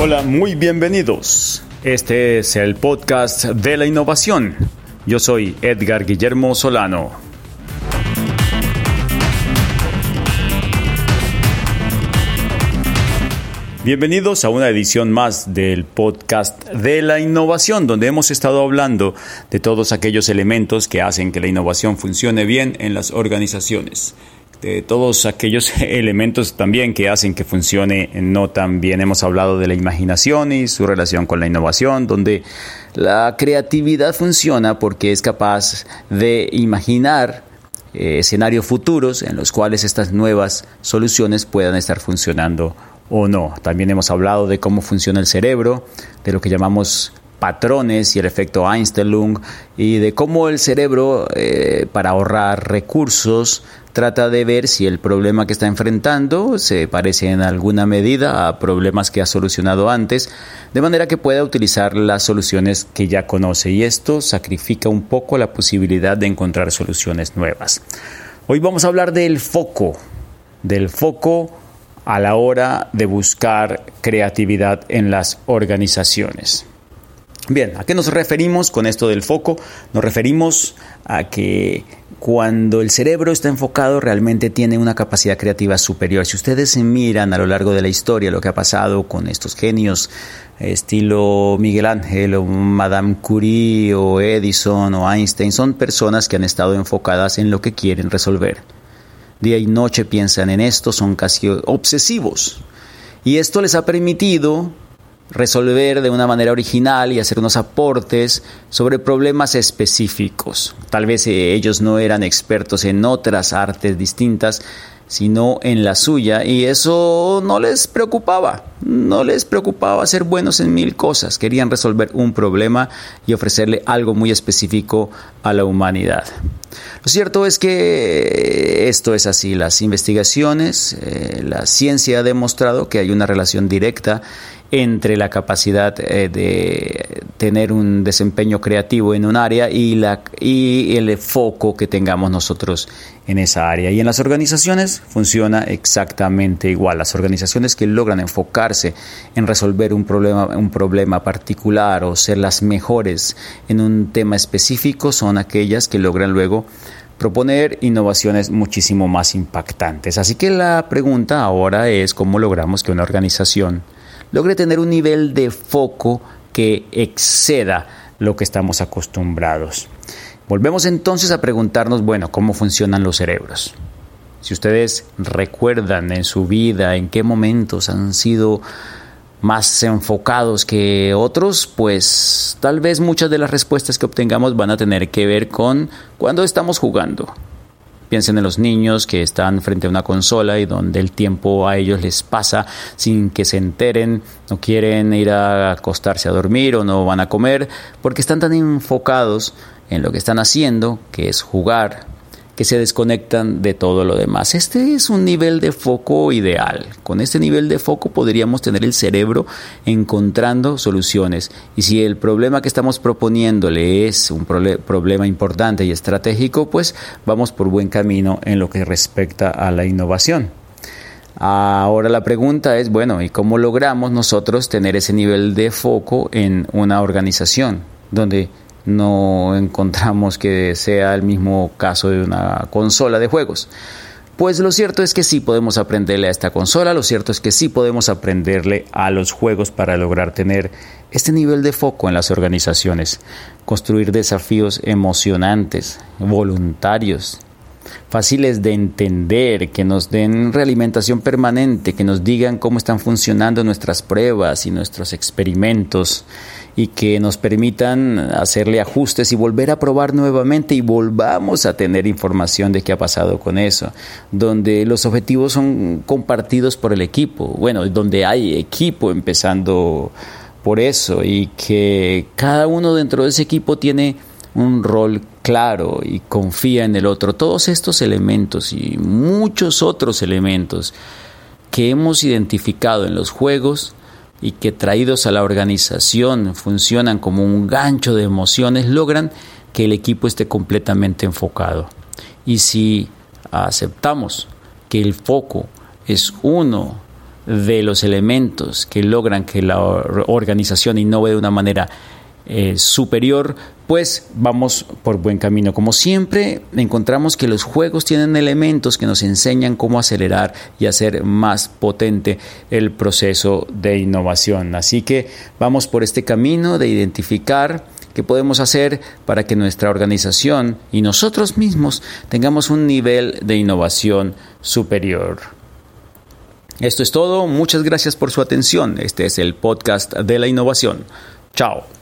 Hola, muy bienvenidos. Este es el podcast de la innovación. Yo soy Edgar Guillermo Solano. Bienvenidos a una edición más del podcast de la innovación, donde hemos estado hablando de todos aquellos elementos que hacen que la innovación funcione bien en las organizaciones de todos aquellos elementos también que hacen que funcione no tan bien. Hemos hablado de la imaginación y su relación con la innovación, donde la creatividad funciona porque es capaz de imaginar eh, escenarios futuros en los cuales estas nuevas soluciones puedan estar funcionando o no. También hemos hablado de cómo funciona el cerebro, de lo que llamamos patrones y el efecto Einstein-Lung y de cómo el cerebro eh, para ahorrar recursos trata de ver si el problema que está enfrentando se parece en alguna medida a problemas que ha solucionado antes, de manera que pueda utilizar las soluciones que ya conoce y esto sacrifica un poco la posibilidad de encontrar soluciones nuevas. Hoy vamos a hablar del foco, del foco a la hora de buscar creatividad en las organizaciones. Bien, ¿a qué nos referimos con esto del foco? Nos referimos a que cuando el cerebro está enfocado realmente tiene una capacidad creativa superior. Si ustedes se miran a lo largo de la historia lo que ha pasado con estos genios estilo Miguel Ángel o Madame Curie o Edison o Einstein, son personas que han estado enfocadas en lo que quieren resolver. Día y noche piensan en esto, son casi obsesivos. Y esto les ha permitido resolver de una manera original y hacer unos aportes sobre problemas específicos. Tal vez eh, ellos no eran expertos en otras artes distintas, sino en la suya, y eso no les preocupaba, no les preocupaba ser buenos en mil cosas, querían resolver un problema y ofrecerle algo muy específico a la humanidad. Lo cierto es que esto es así, las investigaciones, eh, la ciencia ha demostrado que hay una relación directa entre la capacidad eh, de tener un desempeño creativo en un área y, la, y el foco que tengamos nosotros en esa área. Y en las organizaciones funciona exactamente igual. Las organizaciones que logran enfocarse en resolver un problema, un problema particular o ser las mejores en un tema específico son aquellas que logran luego proponer innovaciones muchísimo más impactantes. Así que la pregunta ahora es cómo logramos que una organización logre tener un nivel de foco que exceda lo que estamos acostumbrados. Volvemos entonces a preguntarnos, bueno, ¿cómo funcionan los cerebros? Si ustedes recuerdan en su vida en qué momentos han sido más enfocados que otros, pues tal vez muchas de las respuestas que obtengamos van a tener que ver con cuando estamos jugando, Piensen en los niños que están frente a una consola y donde el tiempo a ellos les pasa sin que se enteren, no quieren ir a acostarse a dormir o no van a comer, porque están tan enfocados en lo que están haciendo, que es jugar, que se desconectan de todo lo demás. Este es un nivel de foco ideal. Con este nivel de foco podríamos tener el cerebro encontrando soluciones. Y si el problema que estamos proponiéndole es un problema importante y estratégico, pues vamos por buen camino en lo que respecta a la innovación. Ahora la pregunta es, bueno, ¿y cómo logramos nosotros tener ese nivel de foco en una organización donde no encontramos que sea el mismo caso de una consola de juegos. Pues lo cierto es que sí podemos aprenderle a esta consola, lo cierto es que sí podemos aprenderle a los juegos para lograr tener este nivel de foco en las organizaciones, construir desafíos emocionantes, voluntarios, fáciles de entender, que nos den realimentación permanente, que nos digan cómo están funcionando nuestras pruebas y nuestros experimentos y que nos permitan hacerle ajustes y volver a probar nuevamente y volvamos a tener información de qué ha pasado con eso, donde los objetivos son compartidos por el equipo, bueno, donde hay equipo empezando por eso y que cada uno dentro de ese equipo tiene un rol claro y confía en el otro. Todos estos elementos y muchos otros elementos que hemos identificado en los juegos y que traídos a la organización funcionan como un gancho de emociones, logran que el equipo esté completamente enfocado. Y si aceptamos que el foco es uno de los elementos que logran que la organización innove de una manera eh, superior, pues vamos por buen camino. Como siempre, encontramos que los juegos tienen elementos que nos enseñan cómo acelerar y hacer más potente el proceso de innovación. Así que vamos por este camino de identificar qué podemos hacer para que nuestra organización y nosotros mismos tengamos un nivel de innovación superior. Esto es todo, muchas gracias por su atención. Este es el podcast de la innovación. Chao.